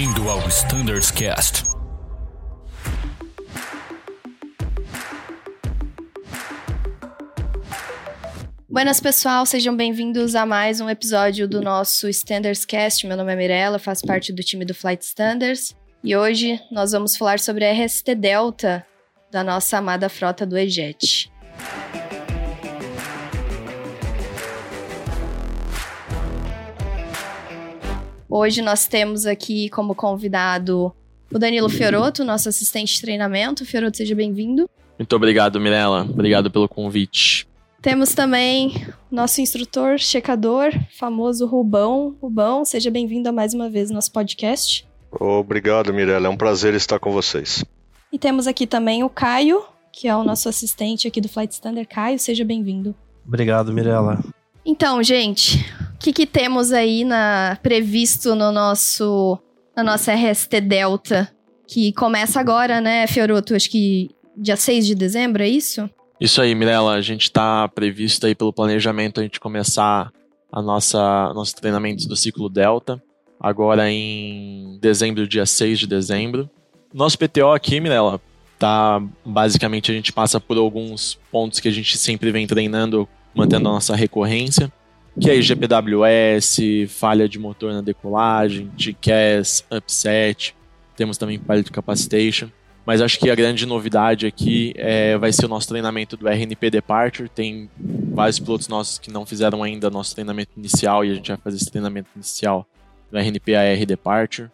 Bem-vindo ao Standards Cast. Buenas pessoal, sejam bem-vindos a mais um episódio do nosso Standards Cast. Meu nome é Mirella, faço parte do time do Flight Standards e hoje nós vamos falar sobre a RST Delta da nossa amada frota do EJET. Hoje nós temos aqui como convidado o Danilo Fioroto, nosso assistente de treinamento. Fioroto, seja bem-vindo. Muito obrigado, Mirella. Obrigado pelo convite. Temos também nosso instrutor, checador, famoso Rubão. Rubão, seja bem-vindo a mais uma vez no nosso podcast. Obrigado, Mirella. É um prazer estar com vocês. E temos aqui também o Caio, que é o nosso assistente aqui do Flight Standard. Caio, seja bem-vindo. Obrigado, Mirella. Então, gente, o que, que temos aí na, previsto no nosso, na nossa RST Delta, que começa agora, né, Fioroto? Acho que dia 6 de dezembro, é isso? Isso aí, Mirella. A gente está previsto aí pelo planejamento a gente começar a nossa nossos treinamentos do ciclo Delta, agora em dezembro, dia 6 de dezembro. Nosso PTO aqui, Mirella, tá basicamente a gente passa por alguns pontos que a gente sempre vem treinando mantendo a nossa recorrência, que é IGPWS, falha de motor na decolagem, TCAS, upset, temos também pilot capacitation. Mas acho que a grande novidade aqui é, vai ser o nosso treinamento do RNP Departure. Tem vários pilotos nossos que não fizeram ainda nosso treinamento inicial e a gente vai fazer esse treinamento inicial do RNP AR Departure.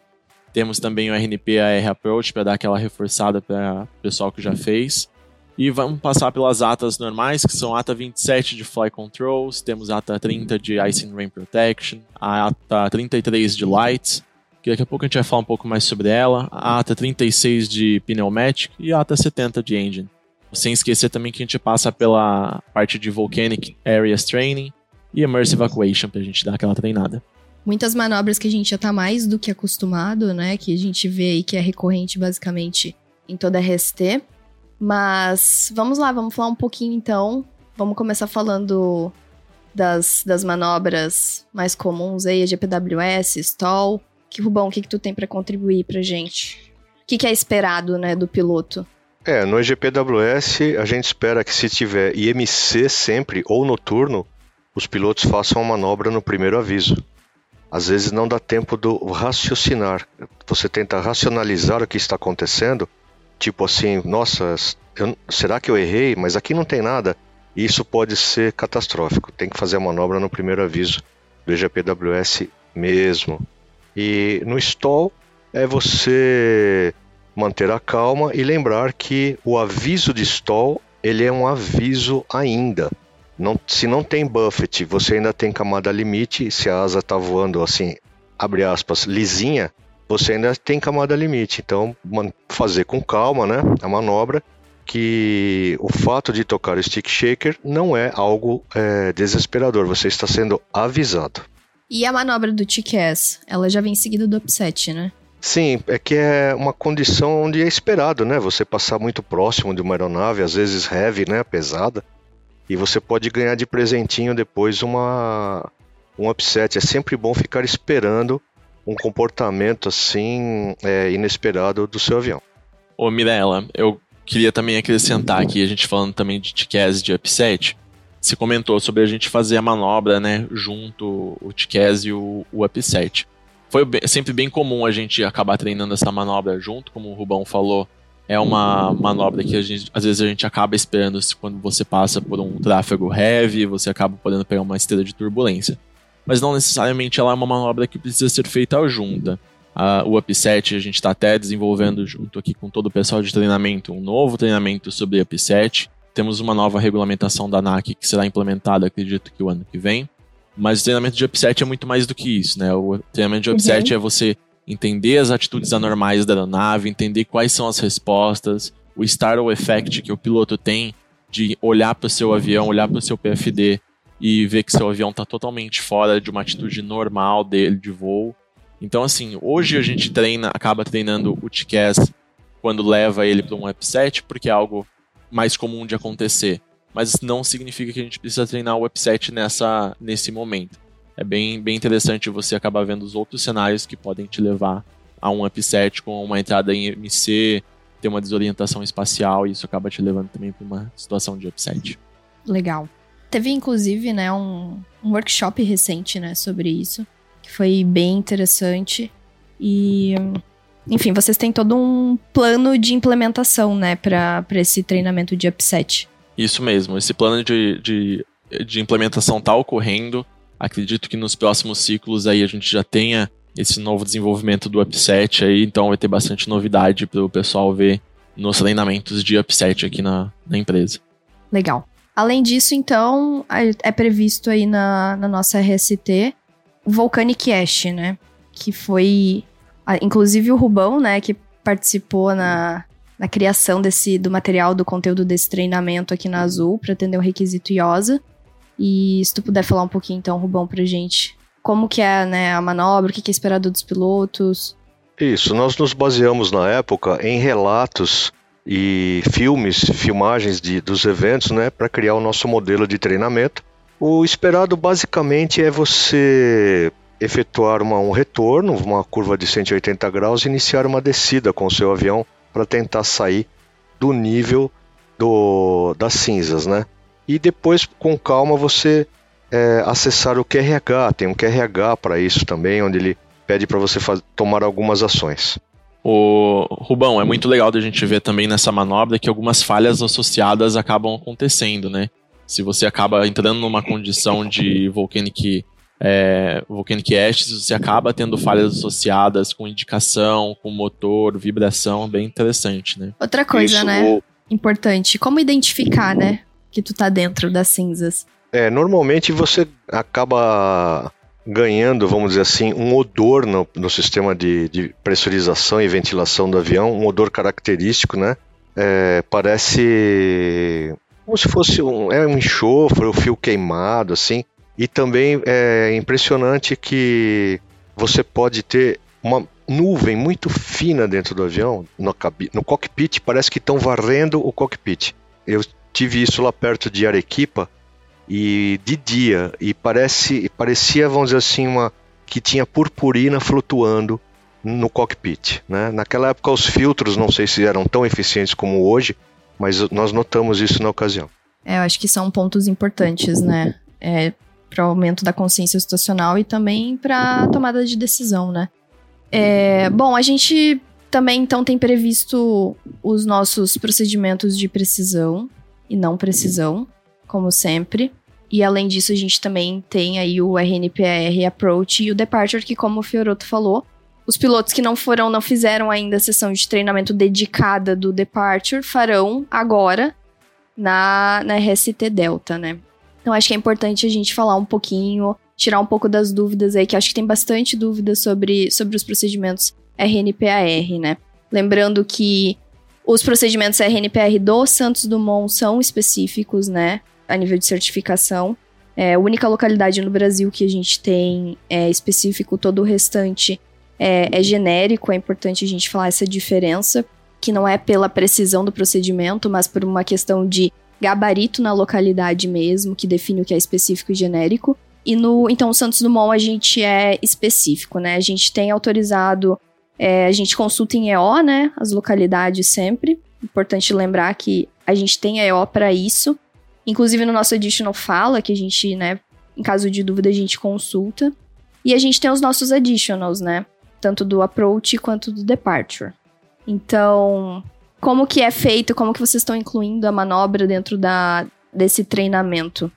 Temos também o RNP AR Approach para dar aquela reforçada para o pessoal que já fez. E vamos passar pelas atas normais, que são a ata 27 de Fly Controls, temos a ata 30 de Ice and Rain Protection, a ata 33 de Lights, que daqui a pouco a gente vai falar um pouco mais sobre ela, a ata 36 de Pneumatic e a ata 70 de Engine. Sem esquecer também que a gente passa pela parte de Volcanic Areas Training e Immersive Evacuation pra gente dar aquela treinada. Muitas manobras que a gente já tá mais do que acostumado, né? Que a gente vê aí que é recorrente basicamente em toda a RST. Mas vamos lá, vamos falar um pouquinho então. Vamos começar falando das, das manobras mais comuns aí, a GPWS, stall. Que Rubão, o que, que tu tem para contribuir pra gente? O que, que é esperado, né, do piloto? É, no EGPWS a gente espera que se tiver IMC sempre ou noturno, os pilotos façam a manobra no primeiro aviso. Às vezes não dá tempo do raciocinar. Você tenta racionalizar o que está acontecendo tipo assim, nossa, eu, será que eu errei? Mas aqui não tem nada. Isso pode ser catastrófico. Tem que fazer a manobra no primeiro aviso do EGPWS mesmo. E no stall é você manter a calma e lembrar que o aviso de stall ele é um aviso ainda. Não, se não tem buffet, você ainda tem camada limite. Se a asa está voando assim, abre aspas, lisinha, você ainda tem camada limite. Então, fazer com calma, né, a manobra, que o fato de tocar o stick shaker não é algo é, desesperador. Você está sendo avisado. E a manobra do TKS, ela já vem seguida do upset, né? Sim, é que é uma condição onde é esperado, né? Você passar muito próximo de uma aeronave, às vezes heavy, né? Pesada. E você pode ganhar de presentinho depois uma um upset. É sempre bom ficar esperando um comportamento assim é, inesperado do seu avião. Ô Mirella, eu queria também acrescentar aqui, a gente falando também de TCAS de upset, se comentou sobre a gente fazer a manobra, né, junto o TCAS e o, o upset. Foi sempre bem comum a gente acabar treinando essa manobra junto, como o Rubão falou, é uma manobra que gente, às vezes a gente acaba esperando quando você passa por um tráfego heavy, você acaba podendo pegar uma esteira de turbulência mas não necessariamente ela é uma manobra que precisa ser feita junta. o upset a gente está até desenvolvendo junto aqui com todo o pessoal de treinamento um novo treinamento sobre upset. Temos uma nova regulamentação da ANAC que será implementada, acredito que o ano que vem. Mas o treinamento de upset é muito mais do que isso, né? O treinamento de upset uhum. é você entender as atitudes anormais da aeronave, entender quais são as respostas, o startle effect que o piloto tem de olhar para o seu avião, olhar para o seu PFD e ver que seu avião está totalmente fora de uma atitude normal dele de voo. Então, assim, hoje a gente treina, acaba treinando o TCAS quando leva ele para um upset, porque é algo mais comum de acontecer. Mas não significa que a gente precisa treinar o upset nessa, nesse momento. É bem, bem interessante você acabar vendo os outros cenários que podem te levar a um upset com uma entrada em MC, ter uma desorientação espacial e isso acaba te levando também para uma situação de upset. Legal. Teve inclusive, né, um, um workshop recente, né, sobre isso, que foi bem interessante e enfim, vocês têm todo um plano de implementação, né, para esse treinamento de upset. Isso mesmo, esse plano de, de, de implementação está ocorrendo. Acredito que nos próximos ciclos aí a gente já tenha esse novo desenvolvimento do upset aí, então vai ter bastante novidade para o pessoal ver nos treinamentos de upset aqui na, na empresa. Legal. Além disso, então, é previsto aí na, na nossa RST o Volcanic Ash, né? Que foi, inclusive, o Rubão, né? Que participou na, na criação desse, do material, do conteúdo desse treinamento aqui na Azul, para atender o requisito IOSA. E se tu puder falar um pouquinho, então, Rubão, pra gente como que é né, a manobra, o que é esperado dos pilotos. Isso, nós nos baseamos na época em relatos e filmes, filmagens de, dos eventos, né, para criar o nosso modelo de treinamento. O esperado basicamente é você efetuar uma, um retorno, uma curva de 180 graus, e iniciar uma descida com o seu avião para tentar sair do nível do, das cinzas, né? E depois, com calma, você é, acessar o QRH, tem um QRH para isso também, onde ele pede para você tomar algumas ações. O Rubão, é muito legal da gente ver também nessa manobra que algumas falhas associadas acabam acontecendo, né? Se você acaba entrando numa condição de volcanic, é, volcanic ashes, você acaba tendo falhas associadas com indicação, com motor, vibração, bem interessante, né? Outra coisa, Isso, né? O... Importante, como identificar, né? Que tu tá dentro das cinzas. É, normalmente você acaba ganhando, vamos dizer assim, um odor no, no sistema de, de, pressurização e ventilação do avião, um odor característico, né? É, parece como se fosse um, é um enxofre, um fio queimado, assim. E também é impressionante que você pode ter uma nuvem muito fina dentro do avião, no, no cockpit, parece que estão varrendo o cockpit. Eu tive isso lá perto de Arequipa, e de dia e parece parecia vamos dizer assim uma que tinha purpurina flutuando no cockpit, né? Naquela época os filtros não sei se eram tão eficientes como hoje, mas nós notamos isso na ocasião. É, eu acho que são pontos importantes, né? É, para o aumento da consciência situacional e também para tomada de decisão, né? É, bom, a gente também então tem previsto os nossos procedimentos de precisão e não precisão, como sempre. E além disso, a gente também tem aí o RNPR Approach e o Departure, que como o Fioroto falou, os pilotos que não foram, não fizeram ainda a sessão de treinamento dedicada do Departure, farão agora na, na RST Delta, né? Então acho que é importante a gente falar um pouquinho, tirar um pouco das dúvidas aí, que acho que tem bastante dúvidas sobre, sobre os procedimentos RNPAR, né? Lembrando que os procedimentos RNPR do Santos Dumont são específicos, né? A nível de certificação. É a única localidade no Brasil que a gente tem é específico, todo o restante é, é genérico. É importante a gente falar essa diferença, que não é pela precisão do procedimento, mas por uma questão de gabarito na localidade mesmo, que define o que é específico e genérico. E no então Santos Dumont a gente é específico, né? A gente tem autorizado, é, a gente consulta em EO, né? As localidades sempre. Importante lembrar que a gente tem EO para isso. Inclusive no nosso additional fala que a gente, né, em caso de dúvida a gente consulta. E a gente tem os nossos additionals, né? Tanto do approach quanto do departure. Então, como que é feito, como que vocês estão incluindo a manobra dentro da, desse treinamento?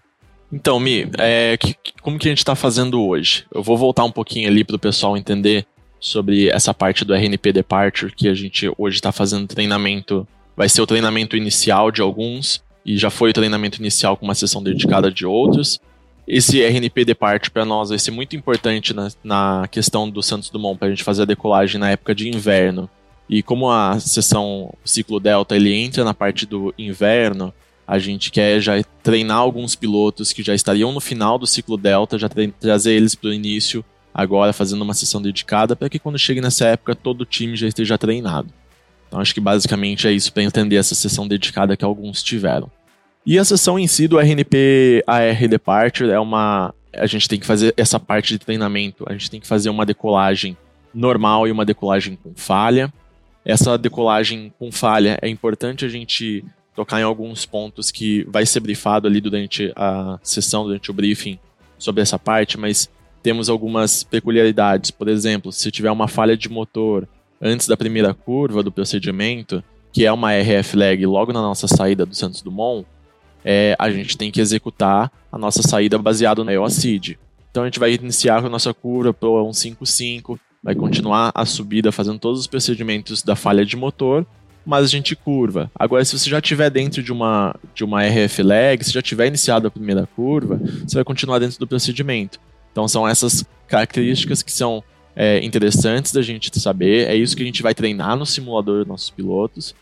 Então, Mi, é, que, como que a gente está fazendo hoje? Eu vou voltar um pouquinho ali para o pessoal entender sobre essa parte do RNP Departure, que a gente hoje está fazendo treinamento. Vai ser o treinamento inicial de alguns, e já foi o treinamento inicial com uma sessão dedicada de outros. Esse RNP Depart para nós vai ser muito importante na, na questão do Santos Dumont para a gente fazer a decolagem na época de inverno. E como a sessão ciclo Delta ele entra na parte do inverno, a gente quer já treinar alguns pilotos que já estariam no final do ciclo Delta, já trazer eles para o início agora fazendo uma sessão dedicada para que quando chegue nessa época todo o time já esteja treinado. Então acho que basicamente é isso para entender essa sessão dedicada que alguns tiveram. E a sessão em si do RNP AR Departure é uma. A gente tem que fazer essa parte de treinamento, a gente tem que fazer uma decolagem normal e uma decolagem com falha. Essa decolagem com falha é importante a gente tocar em alguns pontos que vai ser brifado ali durante a sessão, durante o briefing sobre essa parte, mas temos algumas peculiaridades. Por exemplo, se tiver uma falha de motor antes da primeira curva do procedimento, que é uma RF lag logo na nossa saída do Santos Dumont, é, a gente tem que executar a nossa saída baseado no EOCID. Então a gente vai iniciar com a nossa curva para um 5.5, vai continuar a subida fazendo todos os procedimentos da falha de motor, mas a gente curva. Agora, se você já estiver dentro de uma, de uma RF lag, se já tiver iniciado a primeira curva, você vai continuar dentro do procedimento. Então são essas características que são é, interessantes da gente saber, é isso que a gente vai treinar no simulador dos nossos pilotos,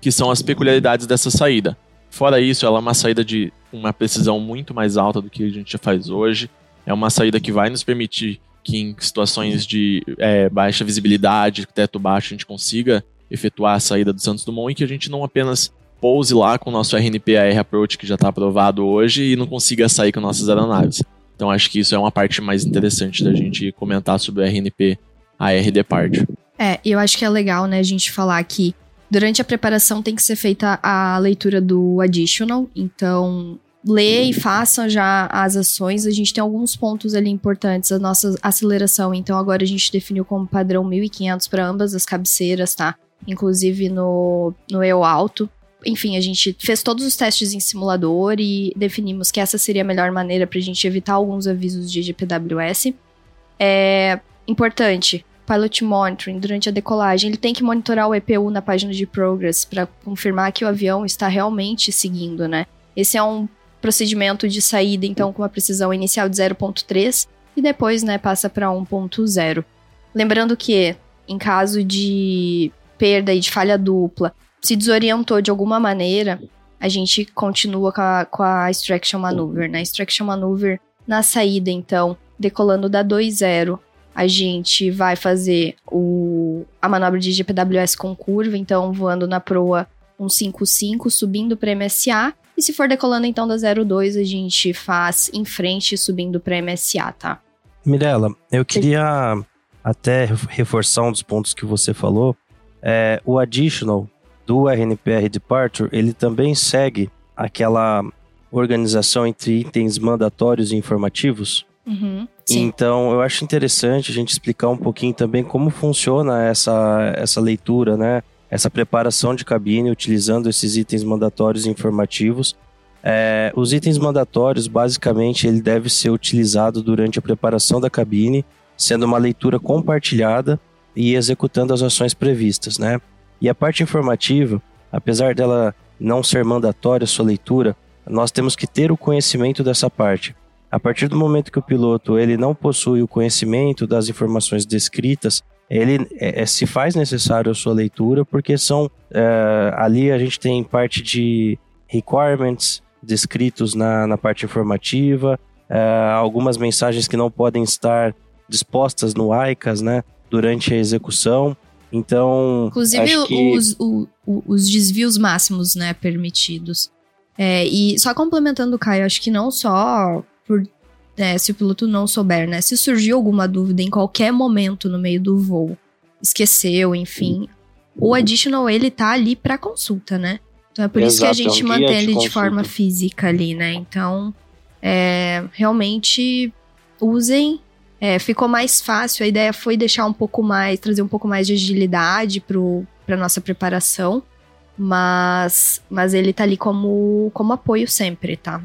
que são as peculiaridades dessa saída. Fora isso, ela é uma saída de uma precisão muito mais alta do que a gente já faz hoje. É uma saída que vai nos permitir que em situações de é, baixa visibilidade, teto baixo, a gente consiga efetuar a saída do Santos Dumont e que a gente não apenas pouse lá com o nosso RNP-AR Approach que já está aprovado hoje e não consiga sair com nossas aeronaves. Então acho que isso é uma parte mais interessante da gente comentar sobre o RNP AR Depart. É, eu acho que é legal, né, a gente falar que durante a preparação tem que ser feita a leitura do additional, então lê e faça já as ações. A gente tem alguns pontos ali importantes, a nossa aceleração, então agora a gente definiu como padrão 1500 para ambas as cabeceiras, tá? Inclusive no, no eu alto enfim, a gente fez todos os testes em simulador e definimos que essa seria a melhor maneira para a gente evitar alguns avisos de GPWS. É importante, pilot monitoring durante a decolagem, ele tem que monitorar o EPU na página de progress para confirmar que o avião está realmente seguindo, né? Esse é um procedimento de saída, então, com uma precisão inicial de 0.3 e depois, né, passa para 1.0. Lembrando que, em caso de perda e de falha dupla, se desorientou de alguma maneira, a gente continua com a, com a Extraction Maneuver, né? Extraction Maneuver na saída, então, decolando da 2-0, a gente vai fazer o, a manobra de GPWS com curva, então voando na proa 155, subindo para MSA. E se for decolando então da 02, a gente faz em frente, subindo para MSA, tá? Mirela, eu queria até reforçar um dos pontos que você falou. É, o additional, do RNPR Departure, ele também segue aquela organização entre itens mandatórios e informativos. Uhum, então, eu acho interessante a gente explicar um pouquinho também como funciona essa, essa leitura, né? Essa preparação de cabine utilizando esses itens mandatórios e informativos. É, os itens mandatórios, basicamente, ele deve ser utilizado durante a preparação da cabine, sendo uma leitura compartilhada e executando as ações previstas, né? E a parte informativa, apesar dela não ser mandatória sua leitura, nós temos que ter o conhecimento dessa parte. A partir do momento que o piloto ele não possui o conhecimento das informações descritas, ele é, é se faz necessário a sua leitura, porque são é, ali a gente tem parte de requirements descritos na, na parte informativa, é, algumas mensagens que não podem estar dispostas no ICAS, né, durante a execução. Então. Inclusive que... os, o, os desvios máximos, né, permitidos. É, e só complementando o Caio, acho que não só por é, se o piloto não souber, né? Se surgir alguma dúvida em qualquer momento no meio do voo, esqueceu, enfim, o additional ele tá ali para consulta, né? Então é por Exato, isso que a gente é um mantém ele de forma física ali, né? Então, é, realmente usem é, ficou mais fácil. A ideia foi deixar um pouco mais, trazer um pouco mais de agilidade para nossa preparação, mas, mas ele tá ali como, como apoio sempre, tá?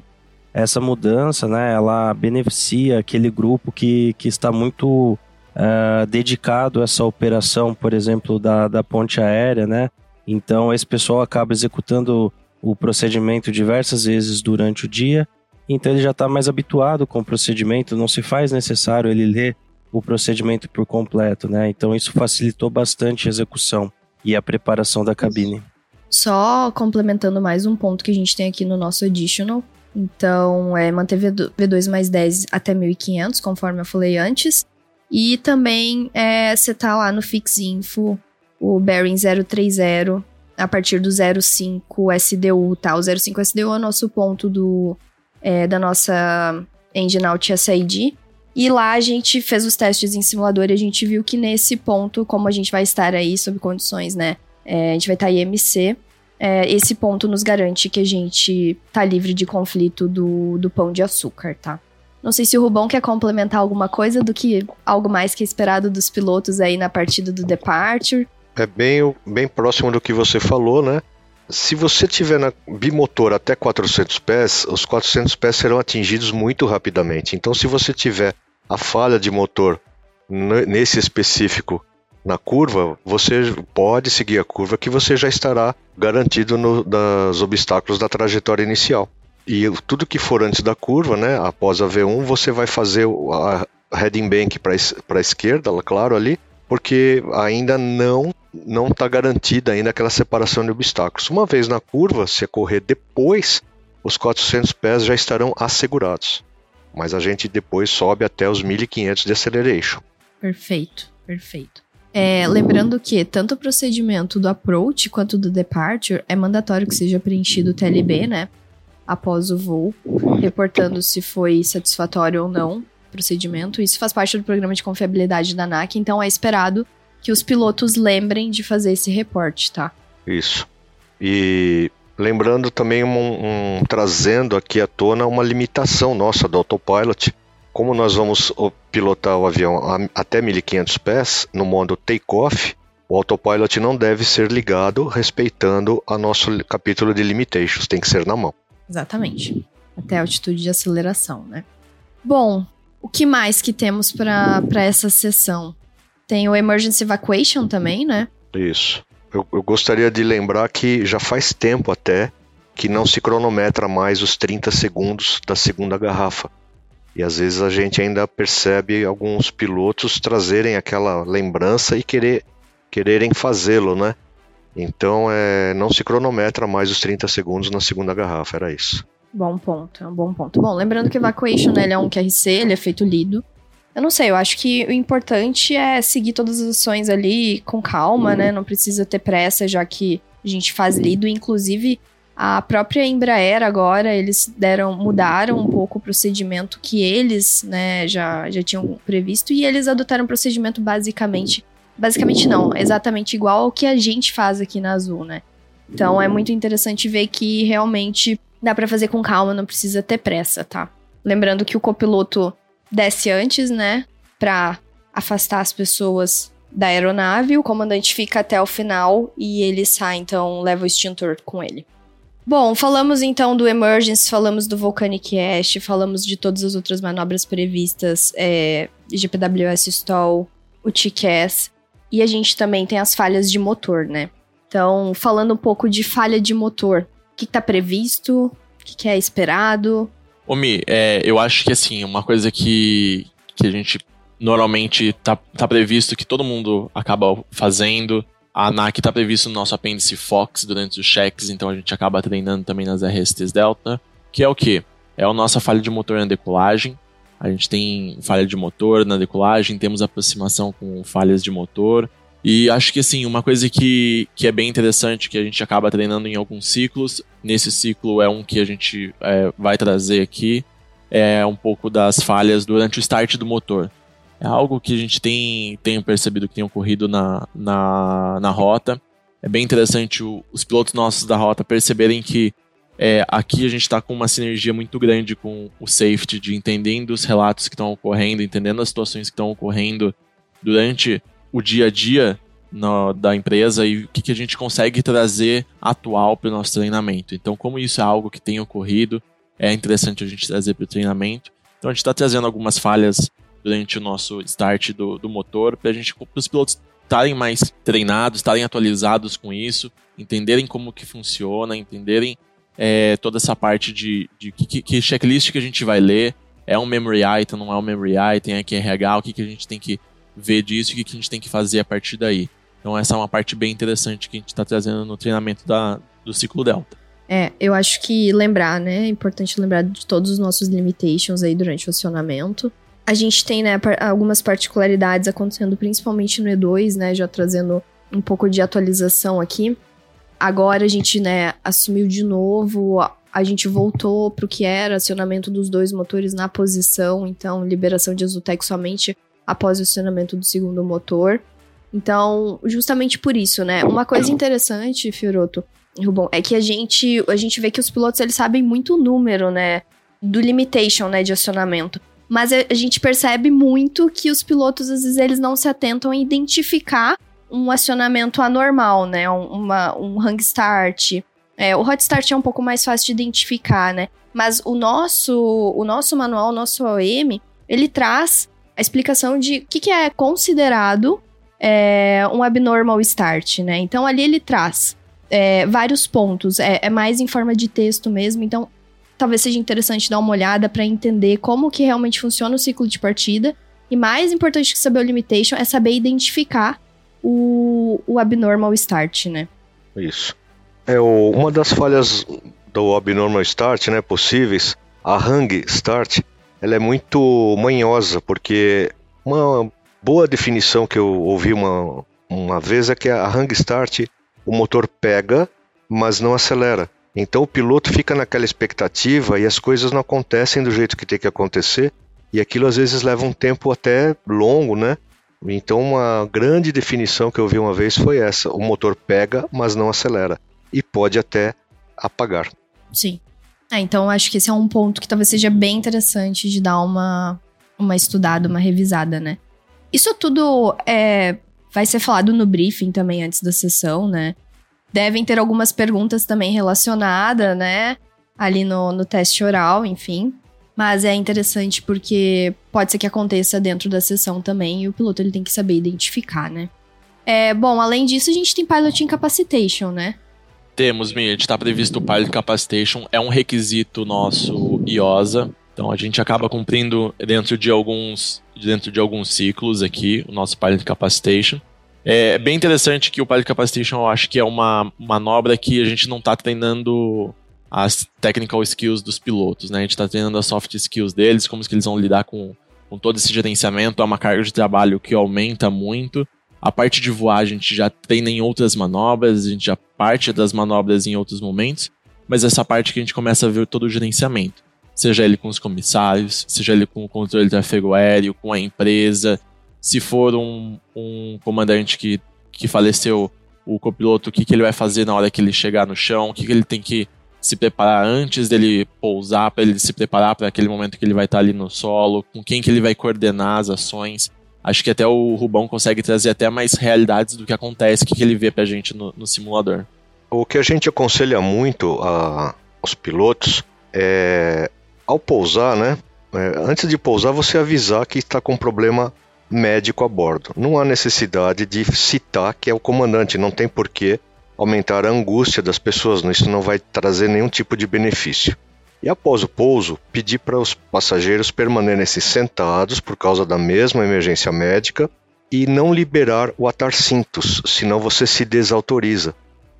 Essa mudança, né, ela beneficia aquele grupo que, que está muito uh, dedicado a essa operação, por exemplo, da, da ponte aérea, né? Então, esse pessoal acaba executando o procedimento diversas vezes durante o dia então ele já está mais habituado com o procedimento, não se faz necessário ele ler o procedimento por completo, né? Então isso facilitou bastante a execução e a preparação da cabine. Só complementando mais um ponto que a gente tem aqui no nosso additional. Então, é manter V2 mais 10 até 1500, conforme eu falei antes. E também é setar lá no Fixinfo o bearing 030 a partir do 05 SDU, tá? O 05 SDU é o nosso ponto do é, da nossa Engine Out SID. E lá a gente fez os testes em simulador e a gente viu que nesse ponto, como a gente vai estar aí sob condições, né? É, a gente vai estar IMC. É, esse ponto nos garante que a gente tá livre de conflito do, do pão de açúcar, tá? Não sei se o Rubão quer complementar alguma coisa do que algo mais que é esperado dos pilotos aí na partida do Departure. É bem, bem próximo do que você falou, né? Se você tiver na bimotor até 400 pés, os 400 pés serão atingidos muito rapidamente. Então, se você tiver a falha de motor nesse específico na curva, você pode seguir a curva que você já estará garantido no, das obstáculos da trajetória inicial. E tudo que for antes da curva, né, após a V1, você vai fazer a heading bank para a esquerda, claro, ali, porque ainda não não está garantida ainda aquela separação de obstáculos. Uma vez na curva, se correr depois, os 400 pés já estarão assegurados. Mas a gente depois sobe até os 1500 de acceleration. Perfeito, perfeito. É, lembrando que tanto o procedimento do approach quanto do departure é mandatório que seja preenchido o TLB, né? Após o voo, reportando se foi satisfatório ou não o procedimento. Isso faz parte do programa de confiabilidade da ANAC, então é esperado que os pilotos lembrem de fazer esse reporte, tá? Isso. E lembrando também um, um, trazendo aqui à tona uma limitação nossa do autopilot. Como nós vamos pilotar o avião a, até 1500 pés no modo take-off, o autopilot não deve ser ligado respeitando a nosso capítulo de limitations, tem que ser na mão. Exatamente. Até a altitude de aceleração, né? Bom, o que mais que temos para essa sessão? Tem o Emergency Evacuation também, né? Isso. Eu, eu gostaria de lembrar que já faz tempo até que não se cronometra mais os 30 segundos da segunda garrafa. E às vezes a gente ainda percebe alguns pilotos trazerem aquela lembrança e querer, quererem fazê-lo, né? Então é, não se cronometra mais os 30 segundos na segunda garrafa, era isso. Bom ponto, é um bom ponto. Bom, lembrando que Evacuation né, ele é um QRC, ele é feito lido. Eu não sei, eu acho que o importante é seguir todas as ações ali com calma, né? Não precisa ter pressa, já que a gente faz lido. Inclusive, a própria Embraer agora, eles deram, mudaram um pouco o procedimento que eles, né, já, já tinham previsto. E eles adotaram um procedimento basicamente. Basicamente não, exatamente igual ao que a gente faz aqui na Azul, né? Então é muito interessante ver que realmente dá para fazer com calma, não precisa ter pressa, tá? Lembrando que o copiloto desce antes, né? Pra afastar as pessoas da aeronave. O comandante fica até o final e ele sai, então leva o extintor com ele. Bom, falamos então do Emergency, falamos do Volcanic Ash, falamos de todas as outras manobras previstas, é, GPWS Stall, o TCAS, e a gente também tem as falhas de motor, né? Então, falando um pouco de falha de motor, o que está previsto, o que, que é esperado, Ô Mi, é, eu acho que assim, uma coisa que, que a gente normalmente tá, tá previsto que todo mundo acaba fazendo. A ANAC tá previsto no nosso apêndice Fox durante os cheques, então a gente acaba treinando também nas RSTs Delta. Que é o que? É a nossa falha de motor na decolagem. A gente tem falha de motor na decolagem, temos aproximação com falhas de motor. E acho que assim, uma coisa que, que é bem interessante, que a gente acaba treinando em alguns ciclos, nesse ciclo é um que a gente é, vai trazer aqui, é um pouco das falhas durante o start do motor. É algo que a gente tem, tem percebido que tem ocorrido na, na, na rota. É bem interessante o, os pilotos nossos da rota perceberem que é, aqui a gente está com uma sinergia muito grande com o safety, de entendendo os relatos que estão ocorrendo, entendendo as situações que estão ocorrendo durante o dia a dia no, da empresa e o que, que a gente consegue trazer atual para o nosso treinamento. Então, como isso é algo que tem ocorrido, é interessante a gente trazer para o treinamento. Então, a gente está trazendo algumas falhas durante o nosso start do, do motor para gente, os pilotos estarem mais treinados, estarem atualizados com isso, entenderem como que funciona, entenderem é, toda essa parte de, de que, que, checklist que a gente vai ler, é um memory item, não é um memory item, é QRH, o que, que a gente tem que ver disso e o que a gente tem que fazer a partir daí. Então essa é uma parte bem interessante que a gente está trazendo no treinamento da, do ciclo Delta. É, eu acho que lembrar, né? É importante lembrar de todos os nossos limitations aí durante o acionamento. A gente tem, né, algumas particularidades acontecendo principalmente no E2, né? Já trazendo um pouco de atualização aqui. Agora a gente, né, assumiu de novo a gente voltou para o que era acionamento dos dois motores na posição, então liberação de Azutec somente após o acionamento do segundo motor. Então, justamente por isso, né? Uma coisa interessante, Fioroto, Rubão, é que a gente, a gente vê que os pilotos eles sabem muito o número, né? Do limitation, né, de acionamento. Mas a, gente percebe muito que os pilotos, às vezes, eles não se atentam a identificar um acionamento anormal, né? Um, uma, um hang start. É, o hot start é um pouco mais fácil de identificar, né? Mas o nosso, o nosso manual, o nosso OM, ele traz a explicação de o que, que é considerado é, um abnormal start, né? Então ali ele traz é, vários pontos, é, é, mais em forma de texto mesmo, então talvez seja interessante dar uma olhada para entender como que realmente funciona o ciclo de partida. E mais importante que saber o limitation é saber identificar o, o abnormal start, né? Isso. É o, uma das falhas do abnormal start, né, possíveis, a hang start, ela é muito manhosa, porque uma boa definição que eu ouvi uma, uma vez é que a hang start, o motor pega, mas não acelera. Então o piloto fica naquela expectativa e as coisas não acontecem do jeito que tem que acontecer, e aquilo às vezes leva um tempo até longo, né? Então uma grande definição que eu vi uma vez foi essa: o motor pega, mas não acelera e pode até apagar. Sim. É, então acho que esse é um ponto que talvez seja bem interessante de dar uma uma estudada, uma revisada, né? Isso tudo é, vai ser falado no briefing também antes da sessão, né? Devem ter algumas perguntas também relacionadas, né? Ali no, no teste oral, enfim. Mas é interessante porque pode ser que aconteça dentro da sessão também e o piloto ele tem que saber identificar, né? É, bom, além disso, a gente tem Pilot Incapacitation, né? Temos, Mia, está previsto o Pilot Capacitation, é um requisito nosso IOSA, então a gente acaba cumprindo dentro de alguns, dentro de alguns ciclos aqui o nosso Pilot Capacitation. É bem interessante que o Pilot Capacitation eu acho que é uma manobra que a gente não está treinando as technical skills dos pilotos, né? A gente está treinando as soft skills deles, como que eles vão lidar com, com todo esse gerenciamento, é uma carga de trabalho que aumenta muito. A parte de voar a gente já treina em outras manobras, a gente já parte das manobras em outros momentos, mas essa parte que a gente começa a ver todo o gerenciamento. Seja ele com os comissários, seja ele com o controle de tráfego aéreo, com a empresa. Se for um, um comandante que, que faleceu, o copiloto, o que, que ele vai fazer na hora que ele chegar no chão, o que, que ele tem que se preparar antes dele pousar, para ele se preparar para aquele momento que ele vai estar tá ali no solo, com quem que ele vai coordenar as ações. Acho que até o Rubão consegue trazer até mais realidades do que acontece, que, que ele vê pra gente no, no simulador. O que a gente aconselha muito a, aos pilotos é, ao pousar, né? É, antes de pousar, você avisar que está com problema médico a bordo. Não há necessidade de citar que é o comandante, não tem porquê aumentar a angústia das pessoas, isso não vai trazer nenhum tipo de benefício. E após o pouso, pedir para os passageiros permanecerem sentados por causa da mesma emergência médica e não liberar o atar cintos, senão você se desautoriza.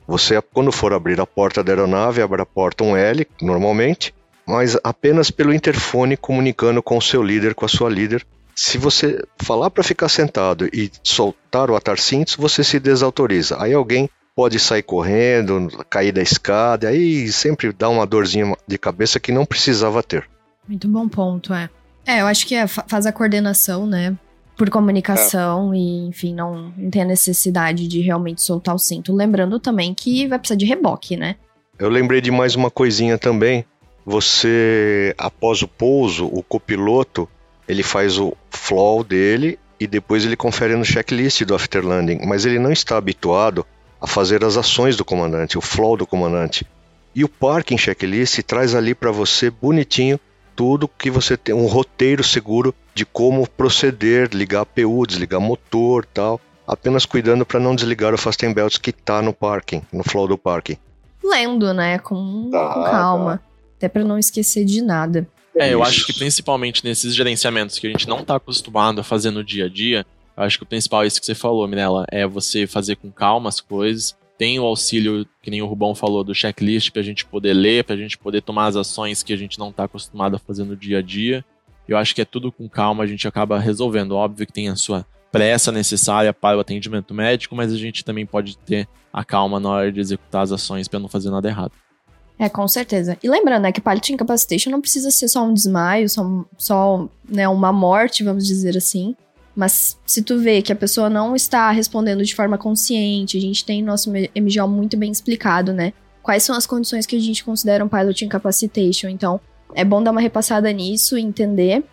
Você, quando for abrir a porta da aeronave, abre a porta um L, normalmente, mas apenas pelo interfone comunicando com o seu líder, com a sua líder. Se você falar para ficar sentado e soltar o atar cintos, você se desautoriza. Aí alguém pode sair correndo, cair da escada, aí sempre dá uma dorzinha de cabeça que não precisava ter. Muito bom ponto, é. É, eu acho que é, faz a coordenação, né? Por comunicação é. e, enfim, não, não tem a necessidade de realmente soltar o cinto. Lembrando também que vai precisar de reboque, né? Eu lembrei de mais uma coisinha também. Você, após o pouso, o copiloto, ele faz o flow dele e depois ele confere no checklist do after landing, mas ele não está habituado a fazer as ações do comandante, o flow do comandante. E o parking checklist traz ali para você bonitinho tudo que você tem, um roteiro seguro de como proceder, ligar a PU, desligar motor, tal, apenas cuidando para não desligar o fasten belt que está no parking, no flow do parking. Lendo, né, com, tá, com calma, tá. até para não esquecer de nada. É, eu acho que principalmente nesses gerenciamentos que a gente não está acostumado a fazer no dia a dia, eu acho que o principal é isso que você falou, Minella, é você fazer com calma as coisas. Tem o auxílio, que nem o Rubão falou, do checklist pra gente poder ler, pra gente poder tomar as ações que a gente não tá acostumado a fazer no dia a dia. Eu acho que é tudo com calma, a gente acaba resolvendo. Óbvio que tem a sua pressa necessária para o atendimento médico, mas a gente também pode ter a calma na hora de executar as ações para não fazer nada errado. É, com certeza. E lembrando, né, que Pilot Incapacitation não precisa ser só um desmaio, só, só né, uma morte, vamos dizer assim. Mas se tu vê que a pessoa não está respondendo de forma consciente, a gente tem nosso MGO muito bem explicado, né? Quais são as condições que a gente considera um Pilot Incapacitation. Então, é bom dar uma repassada nisso, entender.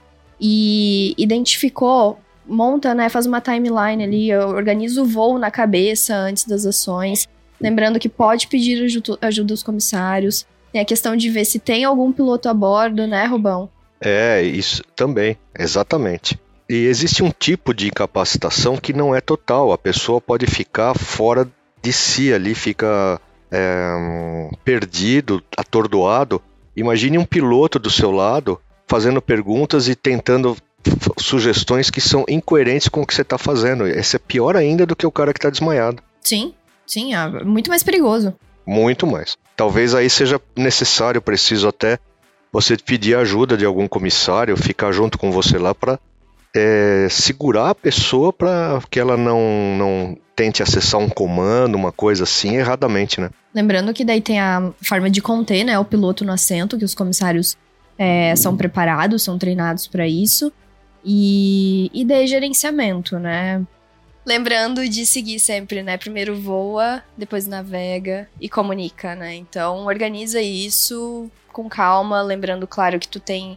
E identificou, monta, né? Faz uma timeline ali, organiza o voo na cabeça antes das ações Lembrando que pode pedir ajuda aos comissários. Tem a questão de ver se tem algum piloto a bordo, né, Rubão? É, isso também, exatamente. E existe um tipo de incapacitação que não é total. A pessoa pode ficar fora de si ali, fica é, perdido, atordoado. Imagine um piloto do seu lado fazendo perguntas e tentando sugestões que são incoerentes com o que você está fazendo. Esse é pior ainda do que o cara que está desmaiado. Sim, Sim, é muito mais perigoso. Muito mais. Talvez aí seja necessário, preciso até você pedir ajuda de algum comissário, ficar junto com você lá para é, segurar a pessoa para que ela não, não tente acessar um comando, uma coisa assim, erradamente, né? Lembrando que daí tem a forma de conter, né, o piloto no assento, que os comissários é, são preparados, são treinados para isso. E, e daí gerenciamento, né? Lembrando de seguir sempre, né? Primeiro voa, depois navega e comunica, né? Então organiza isso com calma, lembrando, claro, que tu tem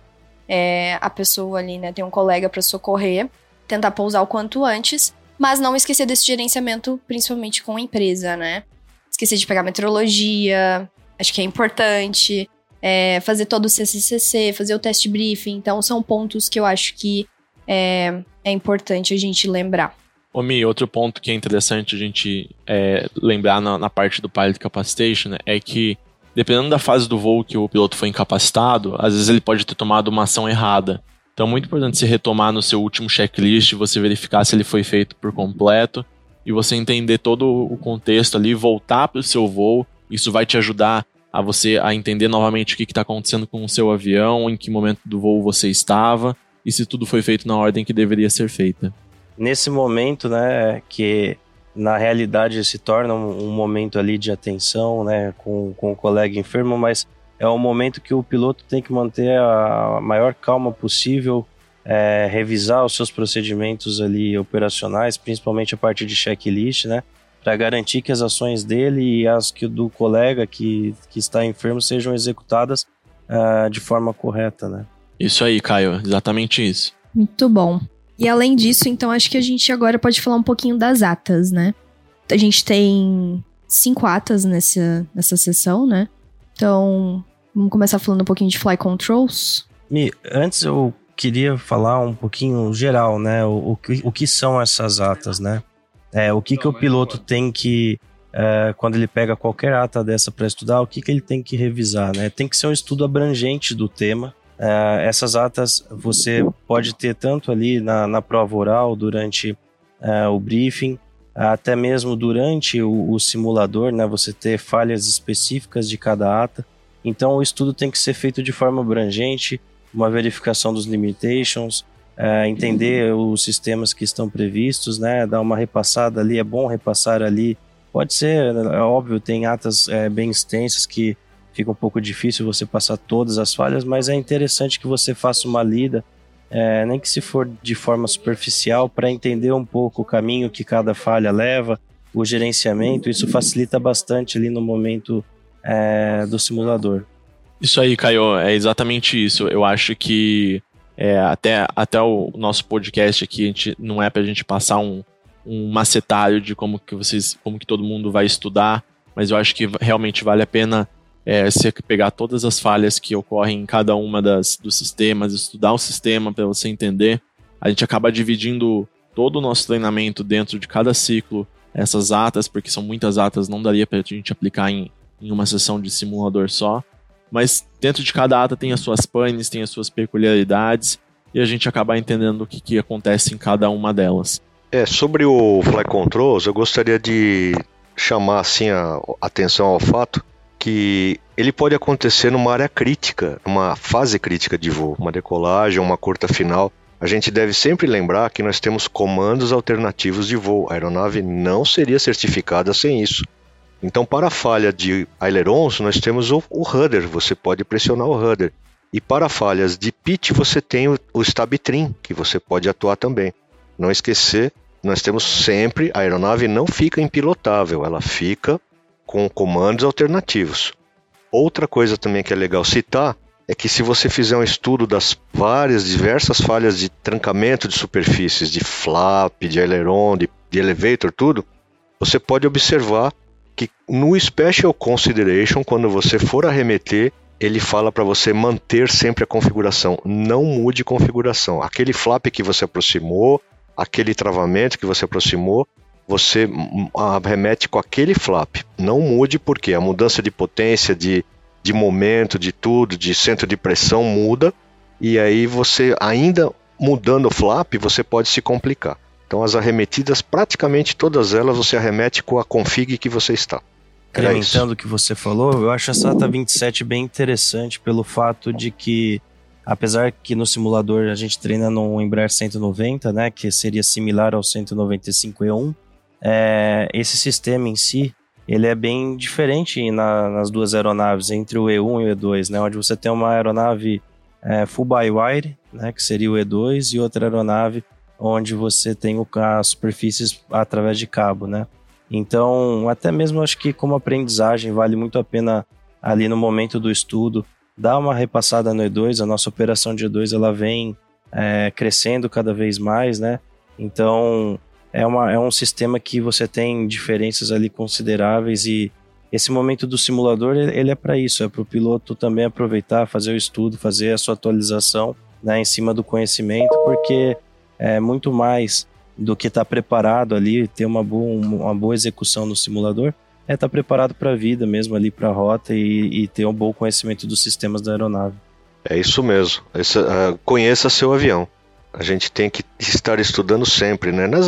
é, a pessoa ali, né? Tem um colega para socorrer, tentar pousar o quanto antes, mas não esquecer desse gerenciamento, principalmente com a empresa, né? Esquecer de pegar metrologia, acho que é importante. É, fazer todo o CCCC, fazer o teste briefing. Então, são pontos que eu acho que é, é importante a gente lembrar. Ô Mi, outro ponto que é interessante a gente é, lembrar na, na, parte do Pilot Capacitation é que, dependendo da fase do voo que o piloto foi incapacitado, às vezes ele pode ter tomado uma ação errada. Então é muito importante você retomar no seu último checklist, você verificar se ele foi feito por completo e você entender todo o contexto ali, voltar para o seu voo. Isso vai te ajudar a você a entender novamente o que está acontecendo com o seu avião, em que momento do voo você estava e se tudo foi feito na ordem que deveria ser feita nesse momento, né, que na realidade se torna um, um, momento ali de atenção, né, com, com o colega enfermo, mas é um momento que o piloto tem que manter a maior calma possível, é, revisar os seus procedimentos ali operacionais, principalmente a parte de checklist, né, para garantir que as ações dele e as que do colega que, que está enfermo sejam executadas uh, de forma correta, né. Isso aí, Caio, exatamente isso. Muito bom. E além disso, então, acho que a gente agora pode falar um pouquinho das atas, né? A gente tem cinco atas nessa, nessa sessão, né? Então, vamos começar falando um pouquinho de fly controls. Mi, antes eu queria falar um pouquinho geral, né? O, o, que, o que são essas atas, né? É, o que, que o piloto tem que, é, quando ele pega qualquer ata dessa para estudar, o que, que ele tem que revisar, né? Tem que ser um estudo abrangente do tema, Uh, essas atas você pode ter tanto ali na, na prova oral, durante uh, o briefing, até mesmo durante o, o, simulador, né, você ter falhas específicas de cada ata. Então o estudo tem que ser feito de forma abrangente, uma verificação dos limitations, uh, entender os sistemas que estão previstos, né, dar uma repassada ali, é bom repassar ali. Pode ser, é óbvio, tem atas é, bem extensas que fica um pouco difícil você passar todas as falhas, mas é interessante que você faça uma lida, é, nem que se for de forma superficial, para entender um pouco o caminho que cada falha leva, o gerenciamento. Isso facilita bastante ali no momento é, do simulador. Isso aí, Caio, é exatamente isso. Eu acho que é, até, até o nosso podcast aqui, a gente, não é para a gente passar um, um macetário de como que vocês, como que todo mundo vai estudar, mas eu acho que realmente vale a pena é, você pegar todas as falhas que ocorrem em cada uma das, dos sistemas, estudar o sistema para você entender. A gente acaba dividindo todo o nosso treinamento dentro de cada ciclo, essas atas, porque são muitas atas, não daria para a gente aplicar em, em uma sessão de simulador só. Mas dentro de cada ata tem as suas panes, tem as suas peculiaridades, e a gente acaba entendendo o que, que acontece em cada uma delas. É, sobre o Fly Controls, eu gostaria de chamar assim a atenção ao fato que ele pode acontecer numa área crítica, numa fase crítica de voo, uma decolagem, uma curta final. A gente deve sempre lembrar que nós temos comandos alternativos de voo. A aeronave não seria certificada sem isso. Então, para a falha de ailerons, nós temos o, o rudder, você pode pressionar o rudder. E para falhas de pitch, você tem o, o stab trim, que você pode atuar também. Não esquecer, nós temos sempre, a aeronave não fica impilotável, ela fica com comandos alternativos. Outra coisa também que é legal citar é que se você fizer um estudo das várias, diversas falhas de trancamento de superfícies, de flap, de aileron, de, de elevator, tudo, você pode observar que no Special Consideration, quando você for arremeter, ele fala para você manter sempre a configuração, não mude configuração. Aquele flap que você aproximou, aquele travamento que você aproximou, você arremete com aquele flap. Não mude porque a mudança de potência, de, de momento, de tudo, de centro de pressão muda e aí você ainda mudando o flap, você pode se complicar. Então as arremetidas, praticamente todas elas você arremete com a config que você está. Incrementando o que você falou, eu acho essa ATA 27 bem interessante pelo fato de que, apesar que no simulador a gente treina no Embraer 190, né, que seria similar ao 195E1, é, esse sistema em si, ele é bem diferente na, nas duas aeronaves, entre o E1 e o E2, né, onde você tem uma aeronave é, full by wire, né, que seria o E2, e outra aeronave onde você tem o, as superfícies através de cabo, né. Então, até mesmo acho que como aprendizagem vale muito a pena ali no momento do estudo dar uma repassada no E2. A nossa operação de E2 ela vem é, crescendo cada vez mais, né? Então é, uma, é um sistema que você tem diferenças ali consideráveis e esse momento do simulador ele é para isso, é para o piloto também aproveitar, fazer o estudo, fazer a sua atualização né, em cima do conhecimento, porque é muito mais do que estar tá preparado ali, ter uma boa, uma boa execução no simulador, é estar tá preparado para a vida mesmo ali, para a rota e, e, ter um bom conhecimento dos sistemas da aeronave. É isso mesmo. Esse, uh, conheça seu avião. A gente tem que estar estudando sempre, né? Nas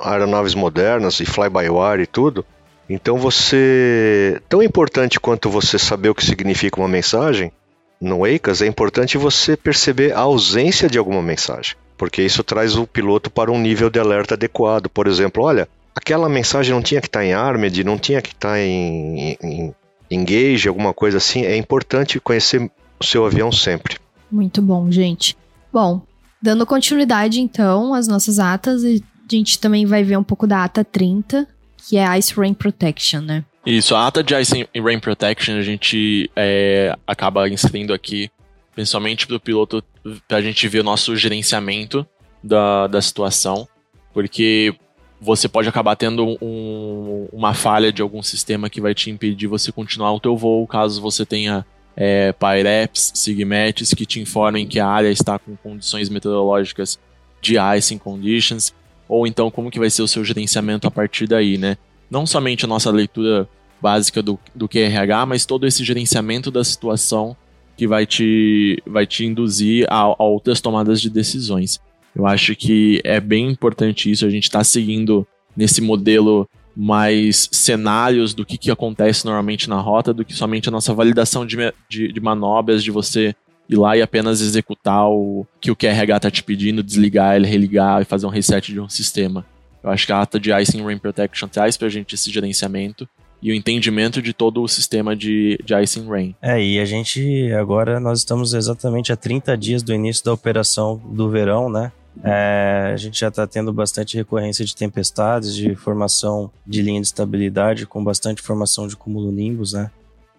aeronaves modernas e fly-by-wire e tudo. Então você, tão importante quanto você saber o que significa uma mensagem, no EICAS é importante você perceber a ausência de alguma mensagem porque isso traz o piloto para um nível de alerta adequado. Por exemplo, olha, aquela mensagem não tinha que estar em Armed, não tinha que estar em, em Engage, alguma coisa assim. É importante conhecer o seu avião sempre. Muito bom, gente. Bom, dando continuidade então às nossas atas, a gente também vai ver um pouco da ata 30, que é Ice Rain Protection, né? Isso, a ata de Ice Rain Protection a gente é, acaba inserindo aqui principalmente para o piloto, para a gente ver o nosso gerenciamento da, da situação, porque você pode acabar tendo um, uma falha de algum sistema que vai te impedir você continuar o teu voo, caso você tenha é, PyReps, Sigmets que te informem que a área está com condições meteorológicas de icing conditions, ou então como que vai ser o seu gerenciamento a partir daí, né? Não somente a nossa leitura básica do, do QRH, mas todo esse gerenciamento da situação que vai te, vai te induzir a, a outras tomadas de decisões. Eu acho que é bem importante isso, a gente está seguindo nesse modelo mais cenários do que, que acontece normalmente na rota do que somente a nossa validação de, de, de manobras, de você ir lá e apenas executar o que o QRH está te pedindo, desligar ele, religar e fazer um reset de um sistema. Eu acho que a ata de Icing Rain Protection traz para a gente esse gerenciamento e o entendimento de todo o sistema de, de Icing Rain. É, e a gente agora nós estamos exatamente a 30 dias do início da operação do verão, né? É, a gente já está tendo bastante recorrência de tempestades, de formação de linha de estabilidade, com bastante formação de cúmulo nimbus, né?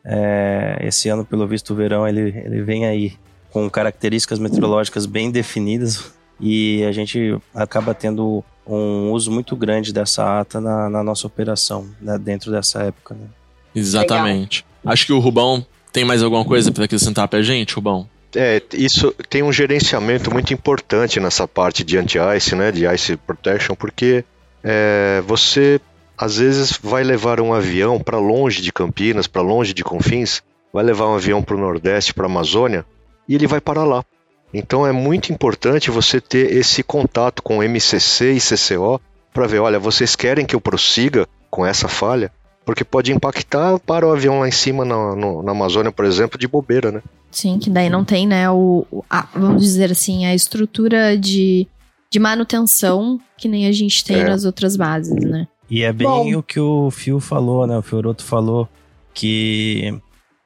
É, esse ano, pelo visto, o verão ele, ele vem aí com características meteorológicas bem definidas e a gente acaba tendo um uso muito grande dessa ata na, na nossa operação, né, dentro dessa época. Né? Exatamente. Legal. Acho que o Rubão tem mais alguma coisa para acrescentar para a gente, Rubão? É, isso tem um gerenciamento muito importante nessa parte de anti-ice, né, de ice protection, porque é, você às vezes vai levar um avião para longe de Campinas, para longe de Confins, vai levar um avião para o Nordeste, para a Amazônia, e ele vai parar lá. Então é muito importante você ter esse contato com MCC e CCO para ver, olha, vocês querem que eu prossiga com essa falha? Porque pode impactar para o avião lá em cima na, no, na Amazônia, por exemplo, de bobeira, né? Sim, que daí não tem, né, o, a, vamos dizer assim, a estrutura de, de manutenção que nem a gente tem é. nas outras bases, né? E é bem Bom. o que o Fio falou, né? O Fioroto falou que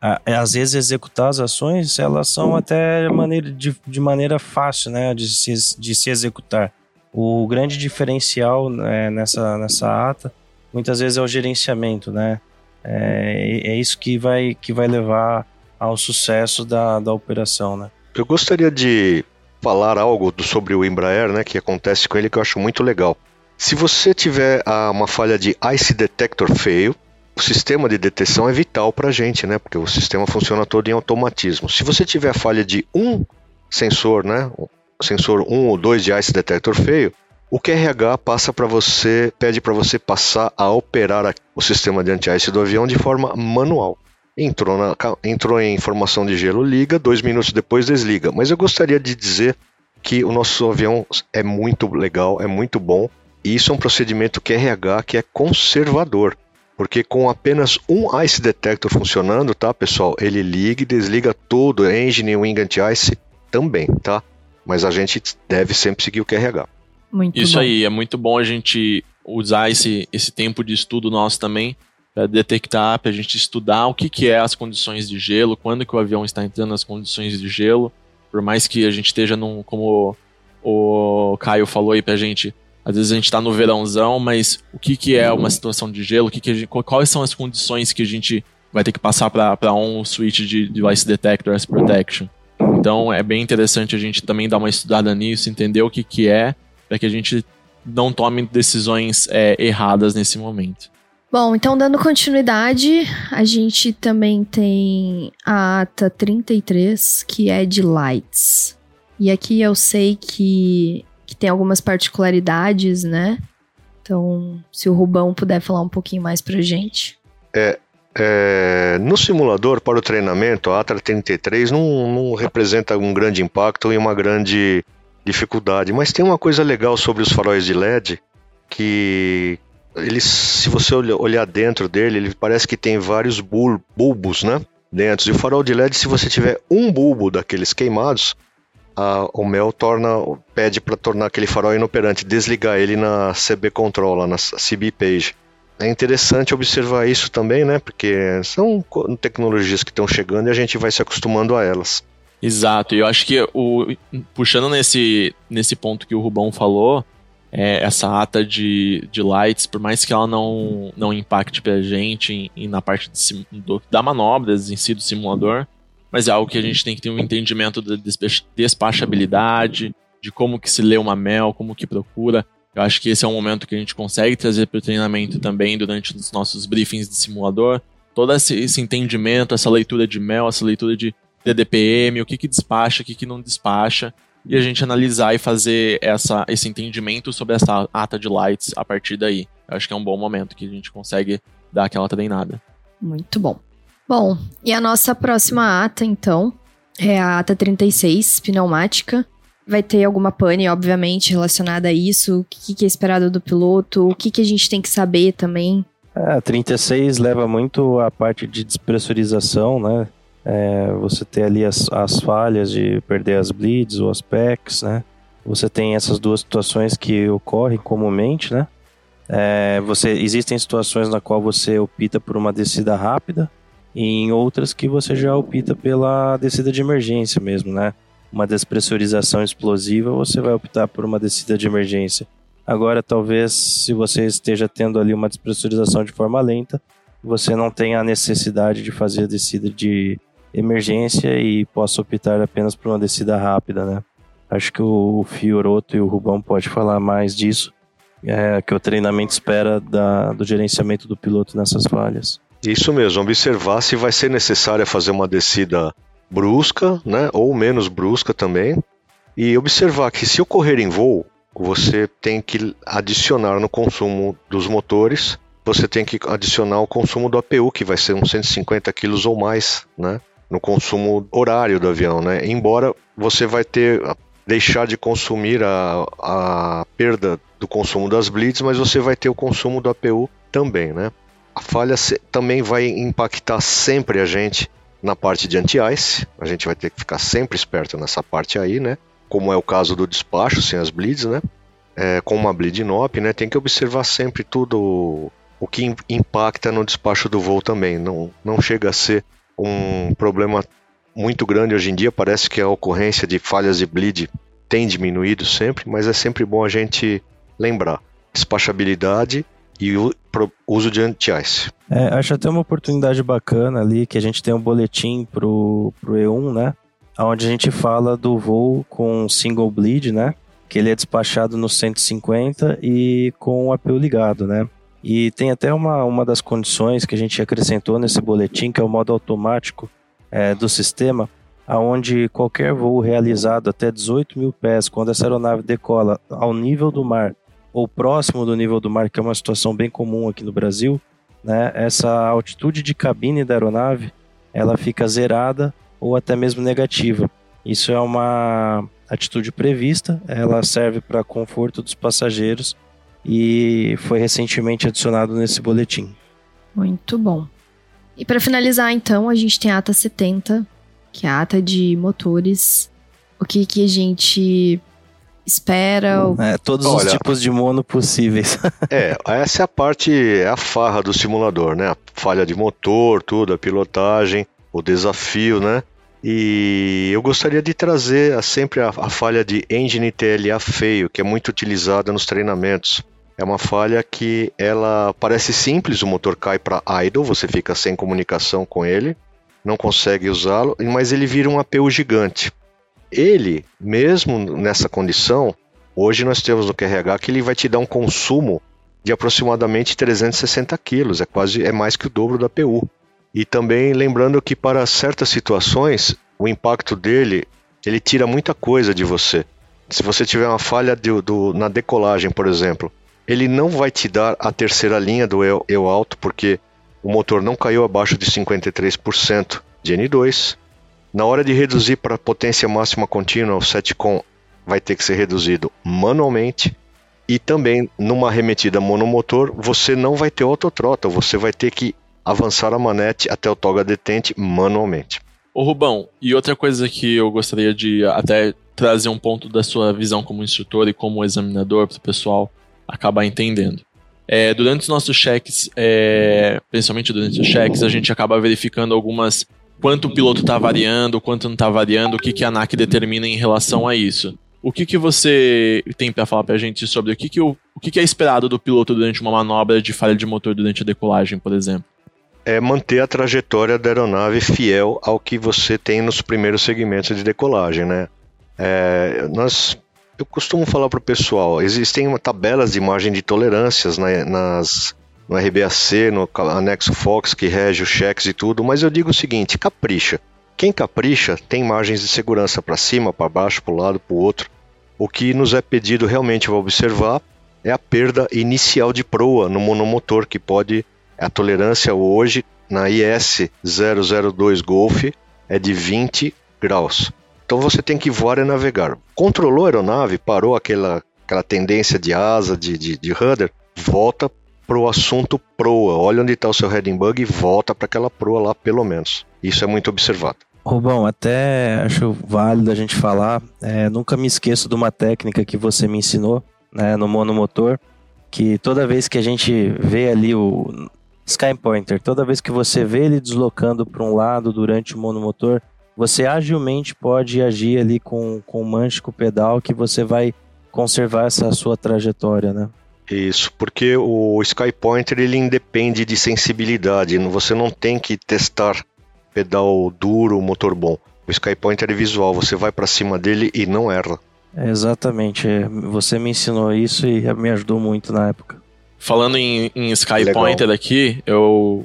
a, às vezes executar as ações elas são até maneira de, de maneira fácil, né? De se, de se executar. O grande diferencial né, nessa, nessa ata muitas vezes é o gerenciamento, né? É, é isso que vai, que vai levar ao sucesso da, da operação, né? Eu gostaria de falar algo sobre o Embraer, né, que acontece com ele que eu acho muito legal. Se você tiver ah, uma falha de Ice Detector Fail, o sistema de detecção é vital para a gente, né? Porque o sistema funciona todo em automatismo. Se você tiver falha de um sensor, né? Sensor 1 ou 2 de Ice Detector Fail, o QRH passa para você, pede para você passar a operar o sistema de anti-ice do avião de forma manual. Entrou, na, entrou em formação de gelo, liga, dois minutos depois desliga. Mas eu gostaria de dizer que o nosso avião é muito legal, é muito bom e isso é um procedimento QRH que é conservador. Porque com apenas um Ice Detector funcionando, tá, pessoal? Ele liga e desliga todo, engine, wing anti-ice também, tá? Mas a gente deve sempre seguir o QRH. Muito Isso bom. aí, é muito bom a gente usar esse, esse tempo de estudo nosso também para detectar, para a gente estudar o que, que é as condições de gelo, quando que o avião está entrando nas condições de gelo, por mais que a gente esteja num, como o Caio falou aí pra gente, às vezes a gente está no verãozão, mas o que, que é uma situação de gelo? O que que gente, quais são as condições que a gente vai ter que passar para um switch de device detector as protection? Então é bem interessante a gente também dar uma estudada nisso, entender o que, que é, para que a gente não tome decisões é, erradas nesse momento. Bom, então dando continuidade, a gente também tem a ata 33, que é de lights. E aqui eu sei que que tem algumas particularidades, né? Então, se o Rubão puder falar um pouquinho mais pra gente. É, é, no simulador para o treinamento, a Atra 33 não, não representa um grande impacto e uma grande dificuldade, mas tem uma coisa legal sobre os faróis de LED que eles, se você olhar dentro dele, ele parece que tem vários bulbos, né? Dentro. E o farol de LED, se você tiver um bulbo daqueles queimados, a, o Mel torna, pede para tornar aquele farol inoperante, desligar ele na CB Control, na CB Page. É interessante observar isso também, né? Porque são tecnologias que estão chegando e a gente vai se acostumando a elas. Exato, e eu acho que o, puxando nesse, nesse ponto que o Rubão falou, é, essa ata de, de lights, por mais que ela não, não impacte pra gente em, na parte de, do, da manobras em si do simulador, mas é algo que a gente tem que ter um entendimento da despachabilidade, de como que se lê uma mel, como que procura. Eu acho que esse é um momento que a gente consegue trazer para o treinamento também durante os nossos briefings de simulador. Todo esse, esse, entendimento, essa leitura de mel, essa leitura de DDPM, o que que despacha, o que que não despacha, e a gente analisar e fazer essa, esse entendimento sobre essa ata de lights a partir daí. Eu acho que é um bom momento que a gente consegue dar aquela treinada. Muito bom. Bom, e a nossa próxima ata, então, é a ata 36, pneumática. Vai ter alguma pane, obviamente, relacionada a isso. O que, que é esperado do piloto? O que, que a gente tem que saber também? É, a 36 leva muito a parte de despressurização, né? É, você tem ali as, as falhas de perder as bleeds ou as packs, né? Você tem essas duas situações que ocorrem comumente, né? É, você, existem situações na qual você opta por uma descida rápida, e em outras que você já opta pela descida de emergência mesmo, né? Uma despressurização explosiva, você vai optar por uma descida de emergência. Agora, talvez, se você esteja tendo ali uma despressurização de forma lenta, você não tenha a necessidade de fazer a descida de emergência e possa optar apenas por uma descida rápida, né? Acho que o Fioroto e o Rubão pode falar mais disso, é, que o treinamento espera da, do gerenciamento do piloto nessas falhas. Isso mesmo, observar se vai ser necessário fazer uma descida brusca, né, ou menos brusca também, e observar que se ocorrer em voo, você tem que adicionar no consumo dos motores, você tem que adicionar o consumo do APU, que vai ser uns 150 kg ou mais, né, no consumo horário do avião, né, embora você vai ter deixar de consumir a, a perda do consumo das bleeds, mas você vai ter o consumo do APU também, né. A falha também vai impactar sempre a gente na parte de anti-ice. A gente vai ter que ficar sempre esperto nessa parte aí, né? Como é o caso do despacho sem as bleeds, né? é, com uma bleed NOP, né, tem que observar sempre tudo o que impacta no despacho do voo também. Não, não chega a ser um problema muito grande hoje em dia, parece que a ocorrência de falhas de bleed tem diminuído sempre, mas é sempre bom a gente lembrar. Despachabilidade e o uso de anti-ice. É, acho até uma oportunidade bacana ali que a gente tem um boletim pro, pro E1, né? Onde a gente fala do voo com single bleed, né? Que ele é despachado no 150 e com o APU ligado, né? E tem até uma, uma das condições que a gente acrescentou nesse boletim, que é o modo automático é, do sistema, aonde qualquer voo realizado até 18 mil pés, quando essa aeronave decola ao nível do mar ou próximo do nível do mar, que é uma situação bem comum aqui no Brasil, né, essa altitude de cabine da aeronave ela fica zerada ou até mesmo negativa. Isso é uma atitude prevista, ela serve para conforto dos passageiros e foi recentemente adicionado nesse boletim. Muito bom. E para finalizar, então, a gente tem a ata 70, que é a ata de motores. O que, que a gente espera. É, todos Olha, os tipos de mono possíveis. é, essa é a parte, é a farra do simulador, né? A falha de motor, tudo, a pilotagem, o desafio, né? E eu gostaria de trazer sempre a, a falha de engine TLA feio, que é muito utilizada nos treinamentos. É uma falha que ela parece simples, o motor cai para idle, você fica sem comunicação com ele, não consegue usá-lo, mas ele vira um APU gigante. Ele, mesmo nessa condição, hoje nós temos no QRH que ele vai te dar um consumo de aproximadamente 360 quilos, é quase é mais que o dobro da APU. E também lembrando que para certas situações o impacto dele ele tira muita coisa de você. Se você tiver uma falha do, do, na decolagem, por exemplo, ele não vai te dar a terceira linha do eu, eu alto porque o motor não caiu abaixo de 53% de N2 na hora de reduzir para potência máxima contínua, o SETCOM vai ter que ser reduzido manualmente. E também, numa arremetida monomotor, você não vai ter autotrota, você vai ter que avançar a manete até o toga detente manualmente. Ô Rubão, e outra coisa que eu gostaria de até trazer um ponto da sua visão como instrutor e como examinador para o pessoal acabar entendendo. É, durante os nossos cheques, é, principalmente durante os cheques, a gente acaba verificando algumas quanto o piloto está variando, quanto não está variando, o que, que a ANAC determina em relação a isso. O que, que você tem para falar para a gente sobre o que, que, o, o que, que é esperado do piloto durante uma manobra de falha de motor durante a decolagem, por exemplo? É manter a trajetória da aeronave fiel ao que você tem nos primeiros segmentos de decolagem, né? É, nós, eu costumo falar para o pessoal, existem tabelas de margem de tolerâncias né, nas no RBAC, no anexo Fox, que rege os cheques e tudo, mas eu digo o seguinte: capricha. Quem capricha tem margens de segurança para cima, para baixo, para o lado, para o outro. O que nos é pedido realmente observar é a perda inicial de proa no monomotor, que pode. A tolerância hoje na IS 002 Golf é de 20 graus. Então você tem que voar e navegar. Controlou a aeronave, parou aquela, aquela tendência de asa, de, de, de rudder, volta pro assunto proa. Olha onde está o seu heading bug e volta para aquela proa lá, pelo menos. Isso é muito observado. Rubão, até acho válido a gente falar. É, nunca me esqueço de uma técnica que você me ensinou né, no monomotor, que toda vez que a gente vê ali o Sky Pointer, toda vez que você vê ele deslocando para um lado durante o monomotor, você agilmente pode agir ali com, com o manche, com o pedal, que você vai conservar essa sua trajetória, né? Isso, porque o Sky Pointer ele independe de sensibilidade, você não tem que testar pedal duro, motor bom. O Sky Pointer é visual, você vai para cima dele e não erra. É, exatamente, você me ensinou isso e me ajudou muito na época. Falando em, em Sky Legal. Pointer aqui, eu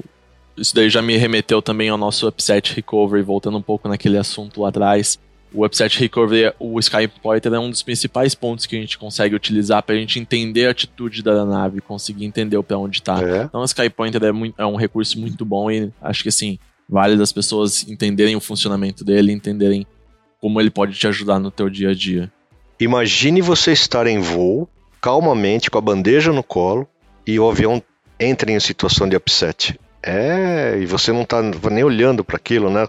isso daí já me remeteu também ao nosso upset recovery, voltando um pouco naquele assunto lá atrás o Upset Recovery, o Sky Pointer é um dos principais pontos que a gente consegue utilizar para a gente entender a atitude da nave, conseguir entender para onde está. É. Então, o Sky Pointer é, muito, é, um recurso muito bom e acho que assim vale das pessoas entenderem o funcionamento dele, entenderem como ele pode te ajudar no teu dia a dia. Imagine você estar em voo, calmamente, com a bandeja no colo, e o avião entra em situação de upset. É, e você não está nem olhando para aquilo, né?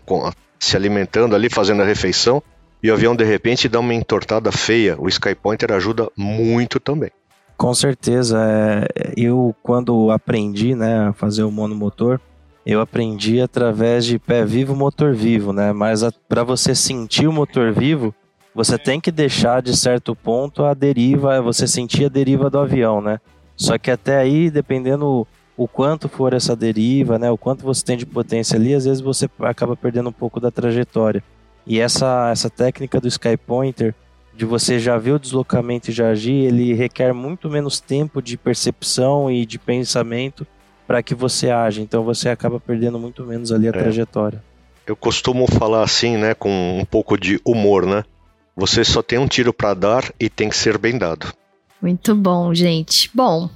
Se alimentando ali, fazendo a refeição e o avião de repente dá uma entortada feia, o Sky Pointer ajuda muito também. Com certeza. É, eu, quando aprendi né, a fazer o monomotor, eu aprendi através de pé vivo, motor vivo, né? Mas para você sentir o motor vivo, você tem que deixar de certo ponto a deriva, você sentir a deriva do avião, né? Só que até aí, dependendo o quanto for essa deriva, né, o quanto você tem de potência ali, às vezes você acaba perdendo um pouco da trajetória. E essa, essa técnica do Sky Pointer, de você já ver o deslocamento e já agir, ele requer muito menos tempo de percepção e de pensamento para que você age. Então você acaba perdendo muito menos ali a é. trajetória. Eu costumo falar assim, né, com um pouco de humor, né? Você só tem um tiro para dar e tem que ser bem dado. Muito bom, gente. Bom,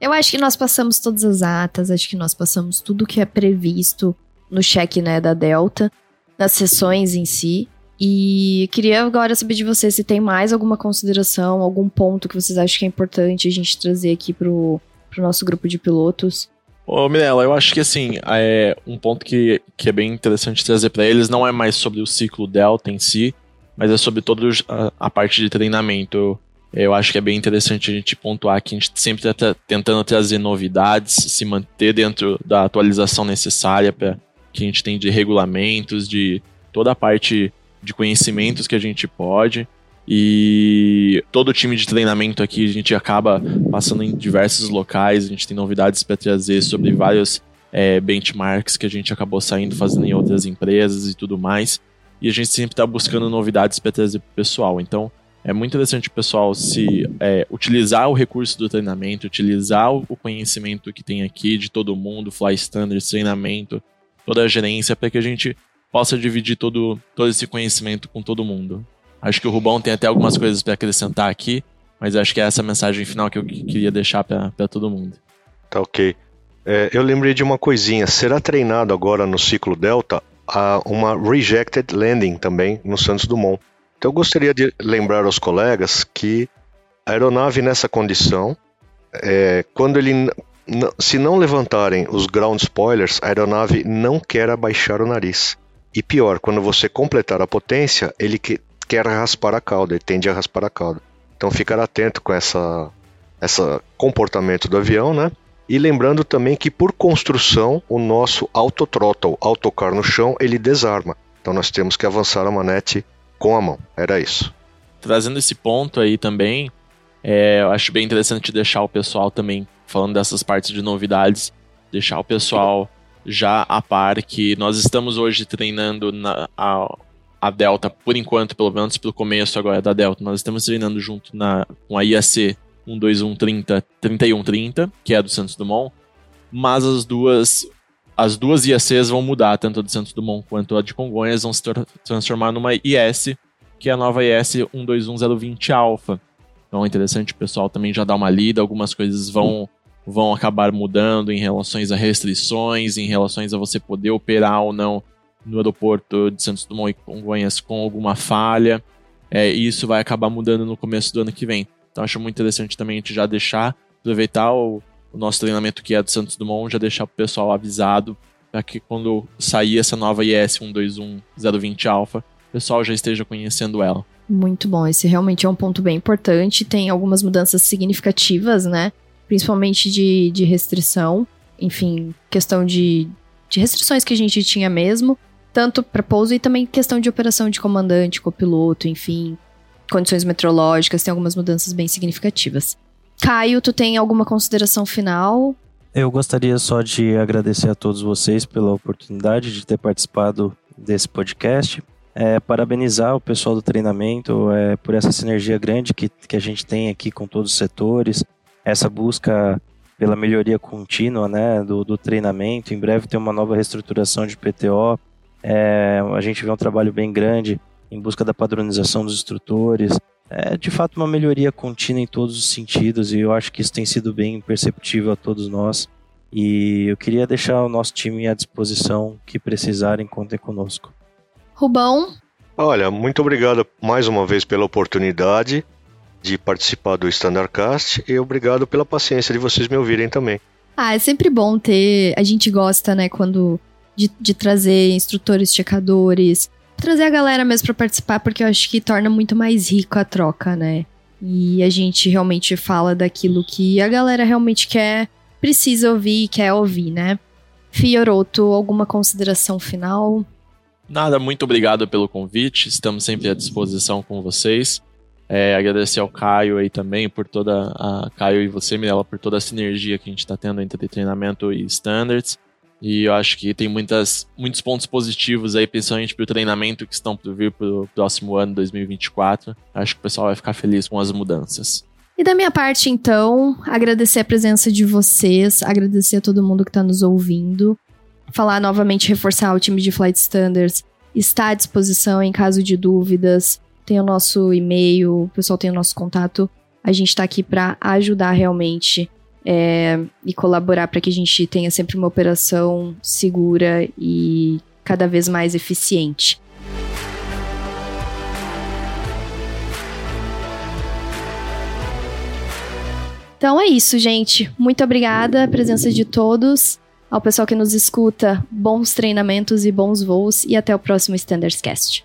eu acho que nós passamos todas as atas, acho que nós passamos tudo que é previsto no cheque, né, da Delta, nas sessões em si. E queria agora saber de você se tem mais alguma consideração, algum ponto que vocês acham que é importante a gente trazer aqui pro, pro nosso grupo de pilotos. Ô, Mirella, eu acho que assim, é um ponto que, que é bem interessante trazer para eles não é mais sobre o ciclo Delta em si, mas é sobre toda a, a parte de treinamento. Eu acho que é bem interessante a gente pontuar que a gente sempre está tentando trazer novidades, se manter dentro da atualização necessária para que a gente tem de regulamentos, de toda a parte de conhecimentos que a gente pode. E todo o time de treinamento aqui a gente acaba passando em diversos locais, a gente tem novidades para trazer sobre vários é, benchmarks que a gente acabou saindo fazendo em outras empresas e tudo mais. E a gente sempre está buscando novidades para trazer para o pessoal. Então, é muito interessante o pessoal se é, utilizar o recurso do treinamento, utilizar o conhecimento que tem aqui de todo mundo, fly standards, treinamento, toda a gerência, para que a gente possa dividir todo, todo esse conhecimento com todo mundo. Acho que o Rubão tem até algumas coisas para acrescentar aqui, mas acho que é essa mensagem final que eu queria deixar para todo mundo. Tá ok. É, eu lembrei de uma coisinha. Será treinado agora no ciclo Delta a uma rejected landing também no Santos Dumont. Então eu gostaria de lembrar aos colegas que a aeronave nessa condição, é, quando ele se não levantarem os ground spoilers, a aeronave não quer abaixar o nariz. E pior, quando você completar a potência, ele que, quer raspar a cauda, ele tende a raspar a cauda. Então ficar atento com essa, essa comportamento do avião, né? E lembrando também que por construção o nosso autothrottle, autocar no chão, ele desarma. Então nós temos que avançar a manete com a mão. Era isso. Trazendo esse ponto aí também, é, eu acho bem interessante deixar o pessoal também, falando dessas partes de novidades, deixar o pessoal já a par que nós estamos hoje treinando na, a, a Delta, por enquanto, pelo menos pelo começo agora da Delta, nós estamos treinando junto na, com a IAC 12130, 3130, que é do Santos Dumont, mas as duas as duas IACs vão mudar, tanto a de Santos Dumont quanto a de Congonhas, vão se transformar numa IS, que é a nova IS 121020 Alpha. Então é interessante o pessoal também já dar uma lida, algumas coisas vão, vão acabar mudando em relação a restrições, em relação a você poder operar ou não no aeroporto de Santos Dumont e Congonhas com alguma falha. É, e isso vai acabar mudando no começo do ano que vem. Então acho muito interessante também a gente já deixar, aproveitar o, o nosso treinamento que é do Santos Dumont, já deixar o pessoal avisado para que quando sair essa nova IS 121020 Alpha, o pessoal já esteja conhecendo ela. Muito bom, esse realmente é um ponto bem importante. Tem algumas mudanças significativas, né? Principalmente de, de restrição, enfim, questão de, de restrições que a gente tinha mesmo, tanto para pouso e também questão de operação de comandante, copiloto, enfim, condições meteorológicas, tem algumas mudanças bem significativas. Caio, tu tem alguma consideração final? Eu gostaria só de agradecer a todos vocês pela oportunidade de ter participado desse podcast. É, parabenizar o pessoal do treinamento é, por essa sinergia grande que, que a gente tem aqui com todos os setores, essa busca pela melhoria contínua né, do, do treinamento. Em breve tem uma nova reestruturação de PTO. É, a gente vê um trabalho bem grande em busca da padronização dos instrutores, é de fato uma melhoria contínua em todos os sentidos e eu acho que isso tem sido bem perceptível a todos nós. E eu queria deixar o nosso time à disposição que precisarem, contem conosco. Rubão? Olha, muito obrigado mais uma vez pela oportunidade de participar do Standardcast e obrigado pela paciência de vocês me ouvirem também. Ah, é sempre bom ter. A gente gosta, né, quando. de, de trazer instrutores checadores, trazer a galera mesmo para participar, porque eu acho que torna muito mais rico a troca, né? E a gente realmente fala daquilo que a galera realmente quer, precisa ouvir e quer ouvir, né? Fioroto, alguma consideração final? Nada, muito obrigado pelo convite. Estamos sempre à disposição com vocês. É, agradecer ao Caio aí também por toda a Caio e você, Mirella, por toda a sinergia que a gente está tendo entre treinamento e standards. E eu acho que tem muitas, muitos pontos positivos aí, principalmente para o treinamento que estão por vir para o próximo ano, 2024. Acho que o pessoal vai ficar feliz com as mudanças. E da minha parte, então, agradecer a presença de vocês, agradecer a todo mundo que está nos ouvindo. Falar novamente, reforçar o time de Flight Standards está à disposição em caso de dúvidas tem o nosso e-mail, o pessoal tem o nosso contato. A gente está aqui para ajudar realmente é, e colaborar para que a gente tenha sempre uma operação segura e cada vez mais eficiente. Então é isso, gente. Muito obrigada a presença de todos. Ao pessoal que nos escuta, bons treinamentos e bons voos e até o próximo Standards Cast.